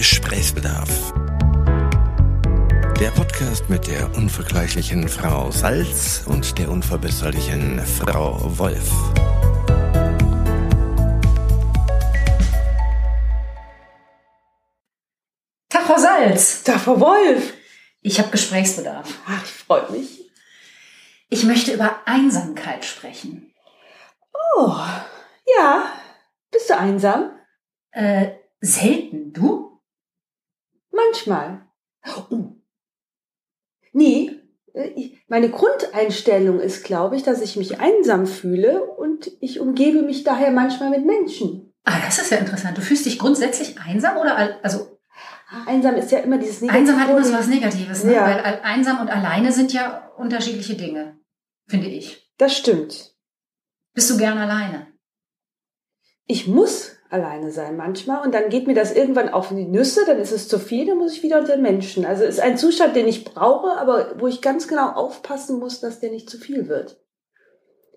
Gesprächsbedarf. Der Podcast mit der unvergleichlichen Frau Salz und der unverbesserlichen Frau Wolf. Tag, Frau Salz. Tag, Frau Wolf. Ich habe Gesprächsbedarf. Ach, freut mich. Ich möchte über Einsamkeit sprechen. Oh, ja. Bist du einsam? Äh, selten. Du? Manchmal. Oh. Nee, äh, meine Grundeinstellung ist, glaube ich, dass ich mich einsam fühle und ich umgebe mich daher manchmal mit Menschen. Ah, das ist ja interessant. Du fühlst dich grundsätzlich einsam oder al- also Einsam ist ja immer dieses einsam hat immer so Negative. was Negatives, ne? Ja. Weil einsam und alleine sind ja unterschiedliche Dinge, finde ich. Das stimmt. Bist du gern alleine? Ich muss alleine sein manchmal und dann geht mir das irgendwann auf die Nüsse, dann ist es zu viel, dann muss ich wieder unter den Menschen. Also es ist ein Zustand, den ich brauche, aber wo ich ganz genau aufpassen muss, dass der nicht zu viel wird.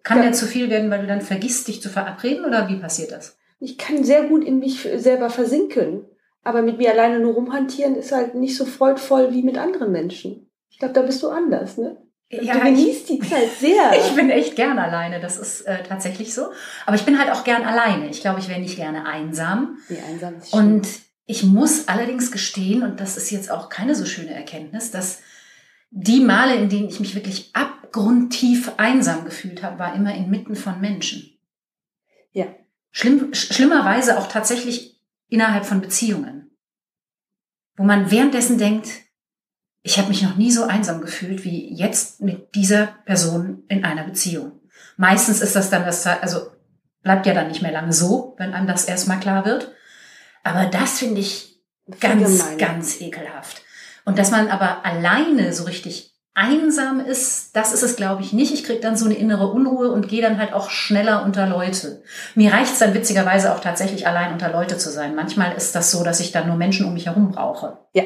Kann Ja. der zu viel werden, weil du dann vergisst, dich zu verabreden oder wie passiert das? Ich kann sehr gut in mich selber versinken, aber mit mir alleine nur rumhantieren ist halt nicht so freudvoll wie mit anderen Menschen. Ich glaube, da bist du anders, ne? Du ich, genießt die Zeit sehr. Ich bin echt gern alleine, das ist äh, tatsächlich so. Aber ich bin halt auch gern alleine. Ich glaube, ich wäre nicht gerne einsam. Nee, einsam ist. Und ich muss allerdings gestehen, und das ist jetzt auch keine so schöne Erkenntnis, dass die Male, in denen ich mich wirklich abgrundtief einsam gefühlt habe, war immer inmitten von Menschen. Ja. Schlimm, sch- schlimmerweise auch tatsächlich innerhalb von Beziehungen. Wo man währenddessen denkt, ich habe mich noch nie so einsam gefühlt wie jetzt mit dieser Person in einer Beziehung. Meistens ist das dann das, also bleibt ja dann nicht mehr lange so, wenn einem das erstmal klar wird. Aber das finde ich ganz, Gemein. ganz ekelhaft. Und dass man aber alleine so richtig einsam ist, das ist es, glaube ich, nicht. Ich kriege dann so eine innere Unruhe und gehe dann halt auch schneller unter Leute. Mir reicht es dann witzigerweise auch tatsächlich allein unter Leute zu sein. Manchmal ist das so, dass ich dann nur Menschen um mich herum brauche. Ja.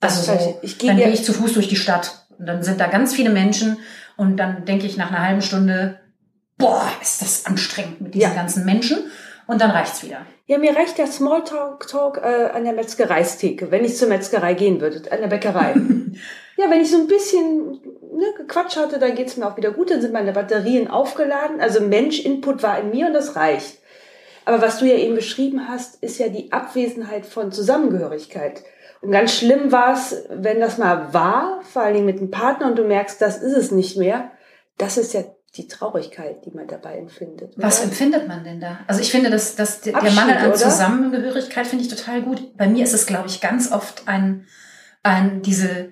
Also so, ich gehe dann gehe ich zu Fuß durch die Stadt und dann sind da ganz viele Menschen und dann denke ich nach einer halben Stunde, boah, ist das anstrengend mit diesen Ja. ganzen Menschen und dann reicht's wieder. Ja, mir reicht der Smalltalk Talk äh, an der Metzgereistheke, wenn ich zur Metzgerei gehen würde, an der Bäckerei. ja, wenn ich so ein bisschen ne, gequatscht hatte, dann geht's mir auch wieder gut, dann sind meine Batterien aufgeladen. Also Mensch-Input war in mir und das reicht. Aber was du ja eben beschrieben hast, ist ja die Abwesenheit von Zusammengehörigkeit. Ganz schlimm war es, wenn das mal war, vor allen Dingen mit einem Partner und du merkst, das ist es nicht mehr. Das ist ja die Traurigkeit, die man dabei empfindet. Was oder? empfindet man denn da? Also ich finde, dass, dass der der Abschied, Mangel an oder? Zusammengehörigkeit finde ich total gut. Bei mir ist es, glaube ich, ganz oft ein, ein diese,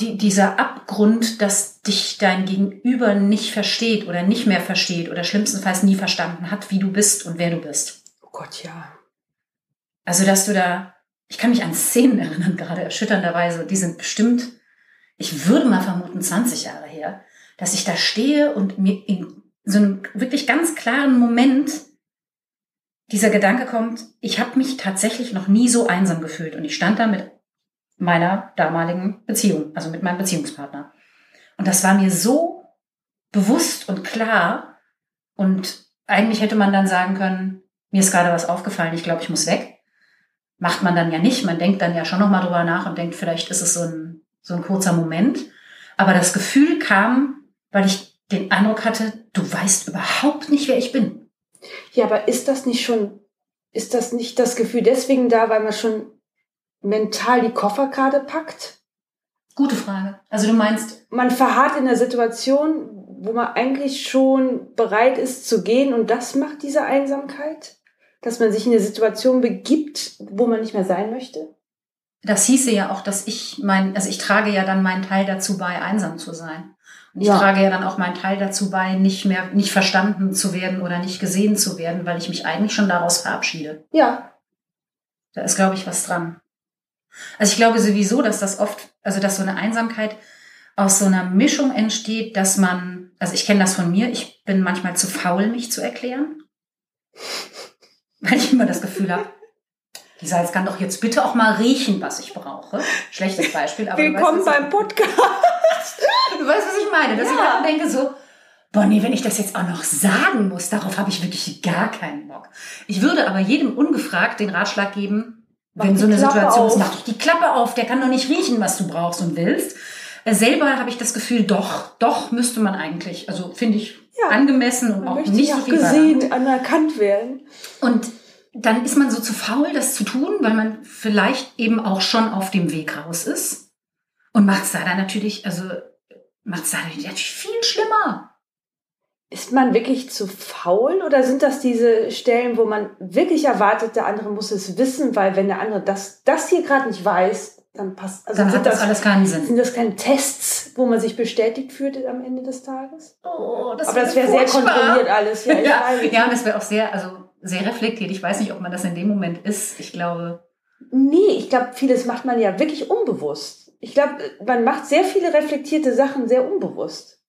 die, dieser Abgrund, dass dich dein Gegenüber nicht versteht oder nicht mehr versteht oder schlimmstenfalls nie verstanden hat, wie du bist und wer du bist. Oh Gott, ja. Also, dass du da, ich kann mich an Szenen erinnern, gerade erschütternderweise, die sind bestimmt, ich würde mal vermuten, 20 Jahre her, dass ich da stehe und mir in so einem wirklich ganz klaren Moment dieser Gedanke kommt, ich habe mich tatsächlich noch nie so einsam gefühlt und ich stand da mit meiner damaligen Beziehung, also mit meinem Beziehungspartner. Und das war mir so bewusst und klar und eigentlich hätte man dann sagen können, mir ist gerade was aufgefallen, ich glaube, ich muss weg. Macht man dann ja nicht. Man denkt dann ja schon nochmal drüber nach und denkt, vielleicht ist es so ein, so ein kurzer Moment. Aber das Gefühl kam, weil ich den Eindruck hatte, du weißt überhaupt nicht, wer ich bin. Ja, aber ist das nicht schon, ist das nicht das Gefühl deswegen da, weil man schon mental die Kofferkarte packt? Gute Frage. Also du meinst, Man verharrt in der Situation, wo man eigentlich schon bereit ist zu gehen und das macht diese Einsamkeit? Dass man sich in eine Situation begibt, wo man nicht mehr sein möchte? das hieße ja auch, dass ich mein, also ich trage ja dann meinen Teil dazu bei, einsam zu sein. Und ich Ja. trage ja dann auch meinen Teil dazu bei, nicht mehr, nicht verstanden zu werden oder nicht gesehen zu werden, weil ich mich eigentlich schon daraus verabschiede. Ja, Da ist, glaube ich, was dran. Also ich glaube sowieso, dass das oft, also dass so eine Einsamkeit aus so einer Mischung entsteht, dass man, also ich kenne das von mir, ich bin manchmal zu faul, mich zu erklären. Weil ich immer das Gefühl habe, die Salz kann doch jetzt bitte auch mal riechen, was ich brauche. Schlechtes Beispiel, aber willkommen du weißt, beim Podcast. was, du weißt, was ich meine. Dass ich Ja. dann denke so, boah nee, wenn ich das jetzt auch noch sagen muss, darauf habe ich wirklich gar keinen Bock. Ich würde aber jedem ungefragt den Ratschlag geben, Wenn die so eine Klappe Situation ist, auf. mach doch die Klappe auf, der kann doch nicht riechen, was du brauchst und willst. Äh, Selber habe ich das Gefühl, doch, doch müsste man eigentlich, also finde ich Ja. angemessen und Man auch nicht ja so auch viel gesehen, anerkannt werden. Und dann ist man so zu faul, das zu tun, weil man vielleicht eben auch schon auf dem Weg raus ist. Und macht es da dann natürlich, also macht es da natürlich viel schlimmer. Ist man wirklich zu faul oder sind das diese Stellen, wo man wirklich erwartet, der andere muss es wissen, weil wenn der andere das, das hier gerade nicht weiß, dann passt. Also Dann sind hat das alles keinen Sinn. sind das keine Tests, wo man sich bestätigt fühlt am Ende des Tages? Oh, das Aber das wäre sehr kontrolliert alles. Ja, Ja, ja, das wäre auch sehr, also sehr reflektiert. Ich weiß nicht, ob man das in dem Moment ist. Ich glaube, Nee, ich glaube, vieles macht man ja wirklich unbewusst. Ich glaube, man macht sehr viele reflektierte Sachen sehr unbewusst.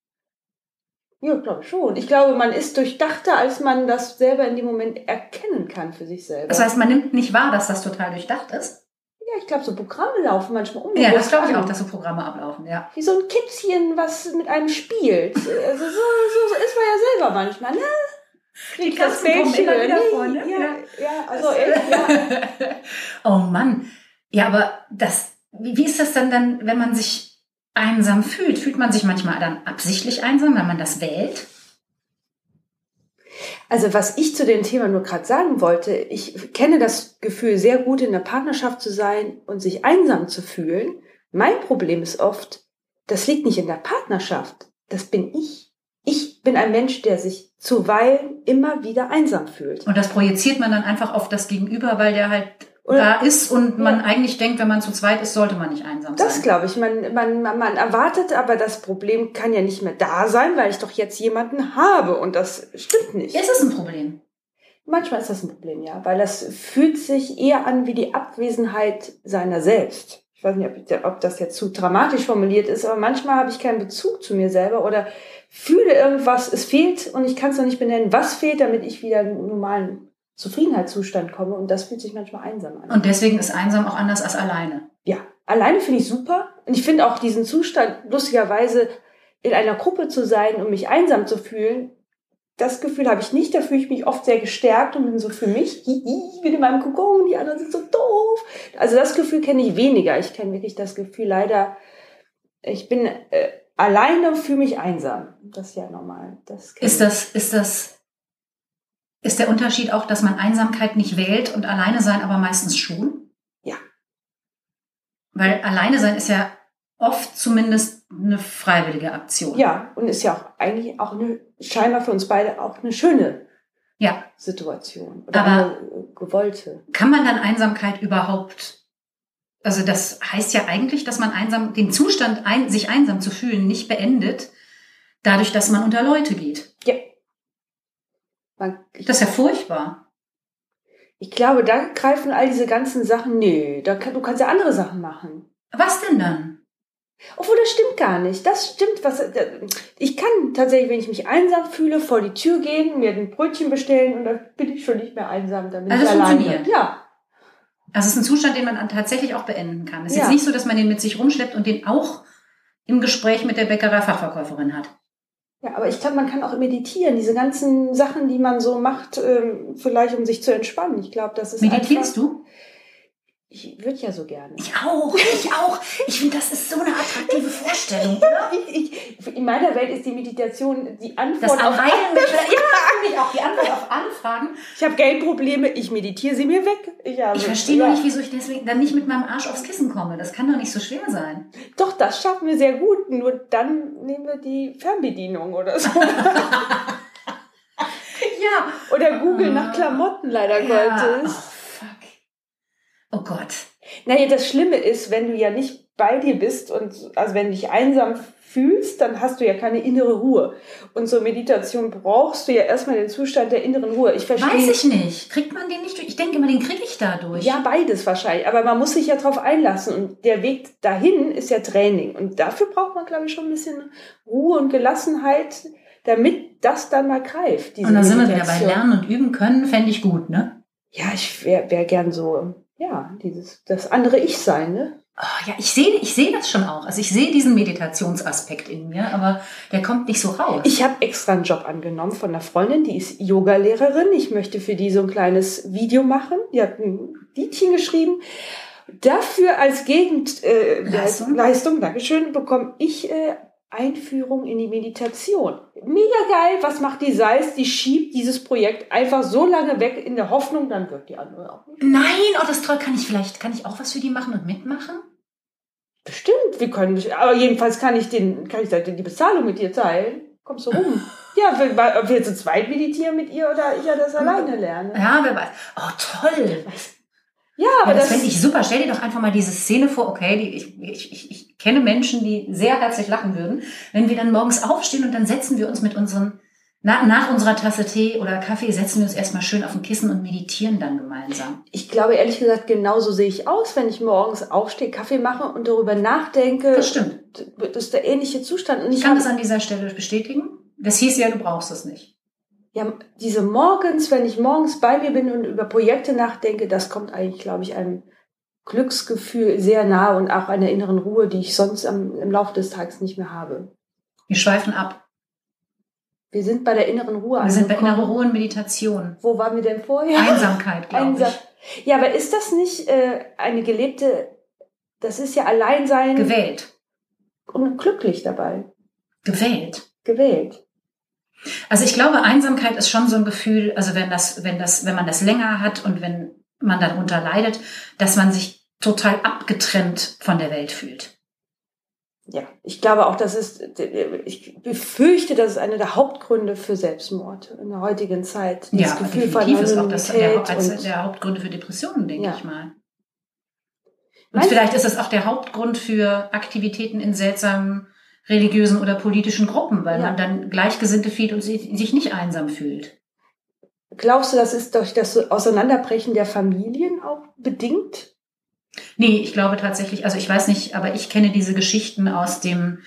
Ja, glaube schon. Ich glaube, man ist durchdachter, als man das selber in dem Moment erkennen kann für sich selber. das heißt, man nimmt nicht wahr, dass das total durchdacht ist. ja, ich glaube, so Programme laufen manchmal unbewusst. Ja, das glaube ich an. auch, dass so Programme ablaufen, ja. Wie so ein Kitzchen, was mit einem spielt. Also so, so, so ist man ja selber manchmal, ne? Die Bällchen, immer wieder nee, vor, ne? Ja, Ja. ja, also echt, ja. oh Mann. Ja, aber das, wie, wie ist das dann dann, wenn man sich einsam fühlt? Fühlt man sich manchmal dann absichtlich einsam, wenn man das wählt? Also was ich zu dem Thema nur gerade sagen wollte, ich kenne das Gefühl sehr gut, in der Partnerschaft zu sein und sich einsam zu fühlen. Mein Problem ist oft, das liegt nicht in der Partnerschaft, das bin ich. Ich bin ein Mensch, der sich zuweilen immer wieder einsam fühlt. Und das projiziert man dann einfach auf das Gegenüber, weil der halt Oder- da ist und man Ja. eigentlich denkt, wenn man zu zweit ist, sollte man nicht einsam Das sein. glaube ich. Man, man, man man erwartet aber, das Problem kann ja nicht mehr da sein, weil ich doch jetzt jemanden habe. Und das stimmt nicht. Ist es ein Problem? Manchmal ist das ein Problem, ja, weil das fühlt sich eher an wie die Abwesenheit seiner selbst. Ich weiß nicht, ob, das jetzt zu dramatisch formuliert ist, aber manchmal habe ich keinen Bezug zu mir selber oder fühle irgendwas, es fehlt und ich kann es noch nicht benennen, was fehlt, damit ich wieder in einen normalen Zufriedenheitszustand komme und das fühlt sich manchmal einsam an. Und deswegen ist einsam auch anders als alleine. Ja, alleine finde ich super. Und ich finde auch diesen Zustand, lustigerweise in einer Gruppe zu sein und mich einsam zu fühlen, das Gefühl habe ich nicht. Da fühle ich mich oft sehr gestärkt und bin so für mich, ich bin in meinem Kokon, die anderen sind so doof. Also das Gefühl kenne ich weniger. Ich kenne wirklich das Gefühl leider, ich bin äh, alleine und fühle mich einsam. Das ist ja normal. Das Ist das, ist das, ist der Unterschied auch, dass man Einsamkeit nicht wählt und alleine sein aber meistens schon? Ja. Weil alleine sein ist ja oft zumindest eine freiwillige Aktion. Ja, und ist ja auch eigentlich auch eine, scheinbar für uns beide auch eine schöne Ja. Situation. Oder Aber- äh, gewollte. Kann man dann Einsamkeit überhaupt, also das heißt ja eigentlich, dass man einsam, den Zustand, ein, sich einsam zu fühlen, nicht beendet, dadurch, dass man unter Leute geht. Ja. Man, Das ist ja furchtbar. ich glaube, da greifen all diese ganzen Sachen, nee, da du kannst ja andere Sachen machen. Was denn dann? Obwohl, das stimmt gar nicht. Das stimmt, was, ich kann tatsächlich, wenn ich mich einsam fühle, vor die Tür gehen, mir ein Brötchen bestellen und dann bin ich schon nicht mehr einsam, dann bin Also ich alleine. funktioniert. Ja. Also es ist ein Zustand, den man dann tatsächlich auch beenden kann. Es ist Ja. jetzt nicht so, dass man den mit sich rumschleppt und den auch im Gespräch mit der Bäckerei-Fachverkäuferin hat. Ja, aber ich glaube, man kann auch meditieren, diese ganzen Sachen, die man so macht, ähm, vielleicht um sich zu entspannen. Ich glaube, das ist Meditierst du? Ich würde ja so gerne. Ich auch, ich auch. Ich finde, das ist so eine attraktive Vorstellung, oder? Ich, ich, in meiner Welt ist die Meditation die Antwort Das auf mit, ja, auch die Antwort auf Anfragen. Ich habe Geldprobleme, ich meditiere sie mir weg. Ich, Ich verstehe ja. nicht, wieso ich deswegen dann nicht mit meinem Arsch aufs Kissen komme. Das kann doch nicht so schwer sein. Doch, das schaffen wir sehr gut. Nur dann nehmen wir die Fernbedienung oder so. Ja. oder googeln nach Klamotten, leider ja. Gottes. Oh Gott. Naja, das Schlimme ist, wenn du ja nicht bei dir bist und also wenn du dich einsam fühlst, dann hast du ja keine innere Ruhe. Und zur Meditation brauchst du ja erstmal den Zustand der inneren Ruhe. Ich verstehe. Weiß ich nicht. Kriegt man den nicht durch? Ich denke immer, den kriege ich dadurch. Ja, beides wahrscheinlich. Aber man muss sich ja drauf einlassen. Und der Weg dahin ist ja Training. Und dafür braucht man, glaube ich, schon ein bisschen Ruhe und Gelassenheit, damit das dann mal greift. Und da sind wir wieder bei. Lernen und Üben können, fände ich gut, ne? Ja, ich wäre wär gern so, ja, dieses, das andere Ich sein, ne? Oh, ja, ich sehe ich sehe das schon auch. Also ich sehe diesen Meditationsaspekt in mir, aber der kommt nicht so raus. Ich habe extra einen Job angenommen von einer Freundin, die ist Yoga-Lehrerin. Ich möchte für die so ein kleines Video machen. Die hat ein Liedchen geschrieben. Dafür als Gegenleistung, äh, Leistung? Leistung, Dankeschön, bekomme ich äh, Einführung in die Meditation. Mega geil, was macht die Seis? Die schiebt dieses Projekt einfach so lange weg in der Hoffnung, dann wirkt die andere auch nicht. Nein, oh, das ist toll. Kann ich vielleicht, kann ich auch was für die machen und mitmachen? Bestimmt, wir können, aber jedenfalls kann ich den, kann ich die Bezahlung mit dir teilen. Kommst du rum? ja, ob wir zu zweit meditieren mit ihr oder ich ja das alleine lerne. Ja, wer weiß. Oh, toll. Ja, Aber aber das das, fände ich super. Stell dir doch einfach mal diese Szene vor, okay, die, ich, ich, ich, ich kenne Menschen, die sehr herzlich lachen würden, wenn wir dann morgens aufstehen und dann setzen wir uns mit unseren, na, nach unserer Tasse Tee oder Kaffee, setzen wir uns erstmal schön auf ein Kissen und meditieren dann gemeinsam. ich glaube ehrlich gesagt, genauso sehe ich aus, wenn ich morgens aufstehe, Kaffee mache und darüber nachdenke. Das stimmt. Das ist der ähnliche Zustand. Und Ich kann das an dieser Stelle bestätigen. Das hieß ja, du brauchst es nicht. ja diese morgens, wenn ich morgens bei mir bin und über Projekte nachdenke, das kommt eigentlich, glaube ich, einem Glücksgefühl sehr nahe und auch einer inneren Ruhe, die ich sonst am, im Laufe des Tages nicht mehr habe. Wir schweifen ab. Wir sind bei der inneren Ruhe Wir sind bei innerer Ruhe und Meditation. Wo waren wir denn vorher? Einsamkeit, glaube Einsam. ich. Ja, aber ist das nicht äh, eine gelebte, das ist ja Alleinsein Gewählt. und glücklich dabei, Gewählt. gewählt. Also ich glaube, Einsamkeit ist schon so ein Gefühl, also wenn das, wenn das, wenn man das länger hat und wenn man darunter leidet, dass man sich total abgetrennt von der Welt fühlt. Ja, ich glaube auch, das ist, ich befürchte, das ist einer der Hauptgründe für Selbstmord in der heutigen Zeit. Dieses ja, Gefühl von definitiv ist auch das der, als und- der Hauptgründe für Depressionen, denke Ja. ich mal. Und Meinst- vielleicht ist es auch der Hauptgrund für Aktivitäten in seltsamen religiösen oder politischen Gruppen, weil Ja. man dann Gleichgesinnte fühlt und sich sich nicht einsam fühlt. Glaubst du, das ist durch das Auseinanderbrechen der Familien auch bedingt? Nee, ich glaube tatsächlich, also ich weiß nicht, aber ich kenne diese Geschichten aus dem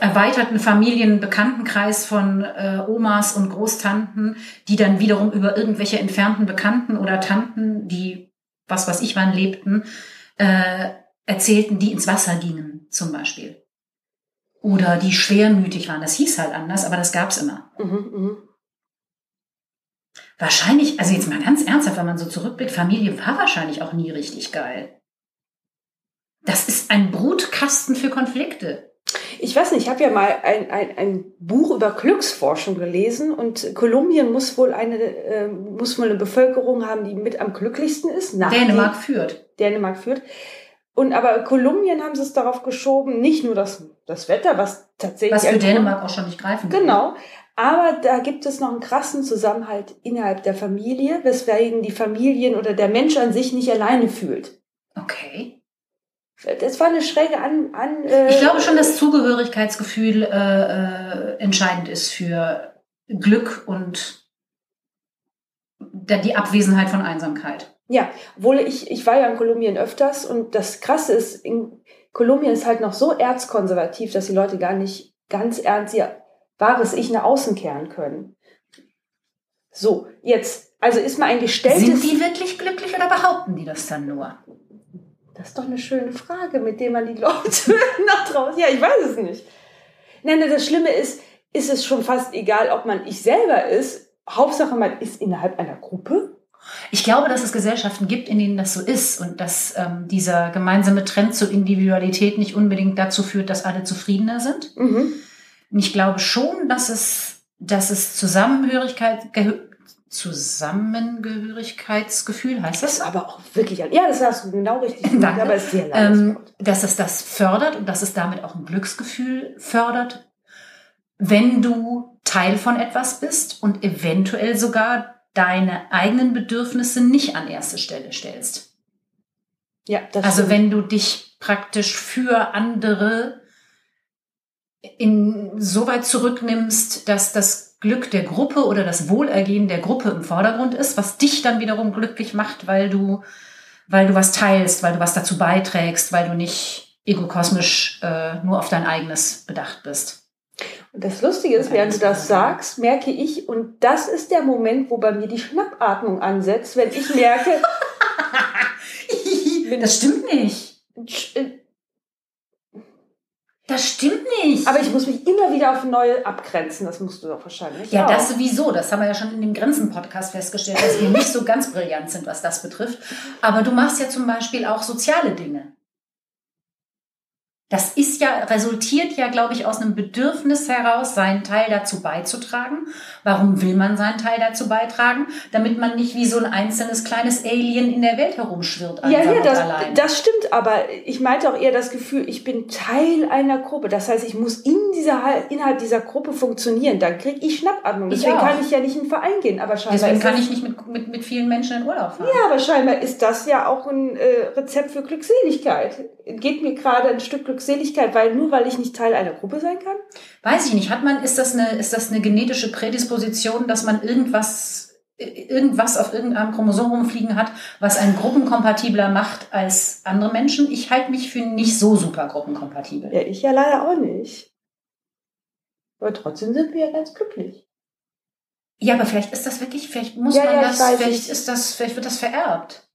erweiterten Familienbekanntenkreis von äh, Omas und Großtanten, die dann wiederum über irgendwelche entfernten Bekannten oder Tanten, die was weiß ich wann lebten, äh, erzählten, die ins Wasser gingen zum Beispiel. Oder die schwermütig waren. Das hieß halt anders, aber das gab's immer. Mhm, mhm. Wahrscheinlich, also jetzt mal ganz ernsthaft, wenn man so zurückblickt, Familie war wahrscheinlich auch nie richtig geil. Das ist ein Brutkasten für Konflikte. Ich weiß nicht, ich habe ja mal ein, ein, ein Buch über Glücksforschung gelesen und Kolumbien muss wohl eine äh, muss wohl eine Bevölkerung haben, die mit am glücklichsten ist. Nach Dänemark führt. Dänemark führt. Und aber Kolumbien haben sie es darauf geschoben, nicht nur das, das Wetter, was tatsächlich Was für Dänemark auch schon nicht greifen würde. Genau. Aber da gibt es noch einen krassen Zusammenhalt innerhalb der Familie, weswegen die Familien oder der Mensch an sich nicht alleine fühlt. Okay. Das war eine schräge an. an äh, Ich glaube schon, dass Zugehörigkeitsgefühl äh, äh, entscheidend ist für Glück und die Abwesenheit von Einsamkeit. Ja, obwohl ich, ich war ja in Kolumbien öfters und das Krasse ist, in Kolumbien ist halt noch so erzkonservativ, dass die Leute gar nicht ganz ernst ihr wahres Ich nach außen kehren können. So, jetzt, also ist mal ein gestelltes... Sind die wirklich glücklich oder behaupten die das dann nur? Das ist doch eine schöne Frage, mit der man die Leute nach draußen. Ja, ich weiß es nicht. Nein, nein, das Schlimme ist, ist es schon fast egal, ob man ich selber ist. Hauptsache, man ist innerhalb einer Gruppe. Ich glaube, dass es Gesellschaften gibt, in denen das so ist und dass ähm, dieser gemeinsame Trend zur Individualität nicht unbedingt dazu führt, dass alle zufriedener sind. Mhm. Und ich glaube schon, dass es, dass es Zusammenhörigkeit, Gehö Zusammengehörigkeitsgefühl heißt Das ist das? aber auch wirklich, ja, das hast du genau richtig Danke. aber es ist sehr Ähm, dass es das fördert und dass es damit auch ein Glücksgefühl fördert, wenn du Teil von etwas bist und eventuell sogar deine eigenen Bedürfnisse nicht an erste Stelle stellst. Ja, das Also stimmt. wenn du dich praktisch für andere in so weit zurücknimmst, dass das Glück der Gruppe oder das Wohlergehen der Gruppe im Vordergrund ist, was dich dann wiederum glücklich macht, weil du, weil du was teilst, weil du was dazu beiträgst, weil du nicht egokosmisch äh, nur auf dein eigenes bedacht bist. Und das Lustige ist, während du das sagst, merke ich, und das ist der Moment, wo bei mir die Schnappatmung ansetzt, wenn ich merke, Das stimmt nicht. Das stimmt nicht. aber ich muss mich immer wieder auf neue abgrenzen. Das musst du doch wahrscheinlich. ja, auch. das sowieso. Das haben wir ja schon in dem Grenzen-Podcast festgestellt, dass wir nicht so ganz brillant sind, was das betrifft. Aber du machst ja zum Beispiel auch soziale Dinge. Das ist ja, resultiert ja, glaube ich, aus einem Bedürfnis heraus, seinen Teil dazu beizutragen. Warum will man seinen Teil dazu beitragen? Damit man nicht wie so ein einzelnes kleines Alien in der Welt herumschwirrt. Ja, ja, das, das stimmt, aber ich meinte auch eher das Gefühl, ich bin Teil einer Gruppe. Das heißt, ich muss in dieser, innerhalb dieser Gruppe funktionieren. Dann kriege ich Schnappatmung. Ich Deswegen auch. kann ich ja nicht in den Verein gehen. Aber scheinbar Deswegen kann ich nicht mit, mit, mit vielen Menschen in Urlaub fahren. Ja, aber scheinbar ist das ja auch ein äh, Rezept für Glückseligkeit. Geht mir gerade ein Stück Glückseligkeit, weil nur weil ich nicht Teil einer Gruppe sein kann? Weiß ich nicht. Hat man, ist das eine, ist das eine genetische Prädisposition, dass man irgendwas, irgendwas auf irgendeinem Chromosom rumfliegen hat, was einen gruppenkompatibler macht als andere Menschen? Ich halte mich für nicht so super gruppenkompatibel. Ja, ich ja leider auch nicht. Aber trotzdem sind wir ja ganz glücklich. Ja, aber vielleicht ist das wirklich, vielleicht muss Ja, man ja, das, vielleicht nicht. ist das, vielleicht wird das vererbt.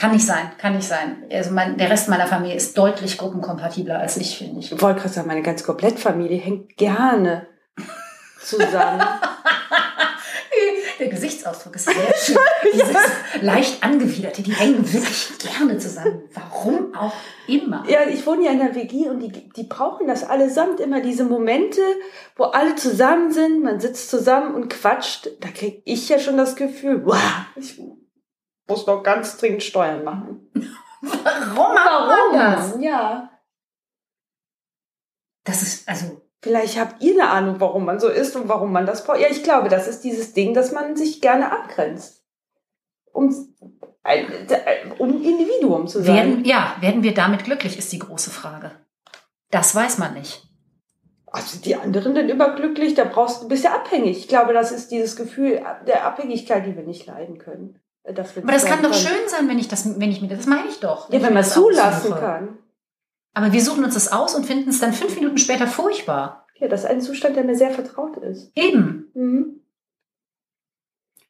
Kann nicht sein, kann nicht sein. Also mein, der Rest meiner Familie ist deutlich gruppenkompatibler als ich, finde ich. Ich wollte gerade sagen, meine ganze Komplettfamilie hängt gerne zusammen. Der Gesichtsausdruck ist sehr schön. Dieses leicht angewiderte, die hängen wirklich gerne zusammen. Warum auch immer. Ja, ich wohne ja in der WG und die, die brauchen das allesamt immer, diese Momente, wo alle zusammen sind, man sitzt zusammen und quatscht. Da kriege ich ja schon das Gefühl, wow, ich muss doch ganz dringend Steuern machen. Warum auch das? Ja. Das ist, also, Vielleicht habt ihr eine Ahnung, warum man so ist und warum man das braucht. Ja, ich glaube, das ist dieses Ding, dass man sich gerne abgrenzt. Um, ein, um Individuum zu sein. werden, ja, werden wir damit glücklich, ist die große Frage. Das weiß man nicht. Also die anderen sind überglücklich, da brauchst du bist ja abhängig. Ich glaube, das ist dieses Gefühl der Abhängigkeit, die wir nicht leiden können. Dass wir Aber das kann doch schön sein, wenn ich das, wenn ich mir das meine ich doch. Ja, ich wenn man das zulassen kann. Aber wir suchen uns das aus und finden es dann fünf Minuten später furchtbar. Ja, das ist ein Zustand, der mir sehr vertraut ist. Eben. Mhm.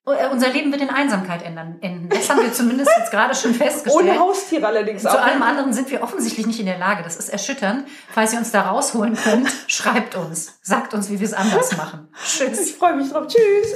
Äh, Unser Leben wird in Einsamkeit ändern, enden. Das haben wir zumindest jetzt gerade schon festgestellt. Ohne Haustiere allerdings Zu auch. allem anderen sind wir offensichtlich nicht in der Lage. Das ist erschütternd. Falls ihr uns da rausholen könnt, schreibt uns. Sagt uns, wie wir es anders machen. Tschüss. Ich freue mich drauf. Tschüss.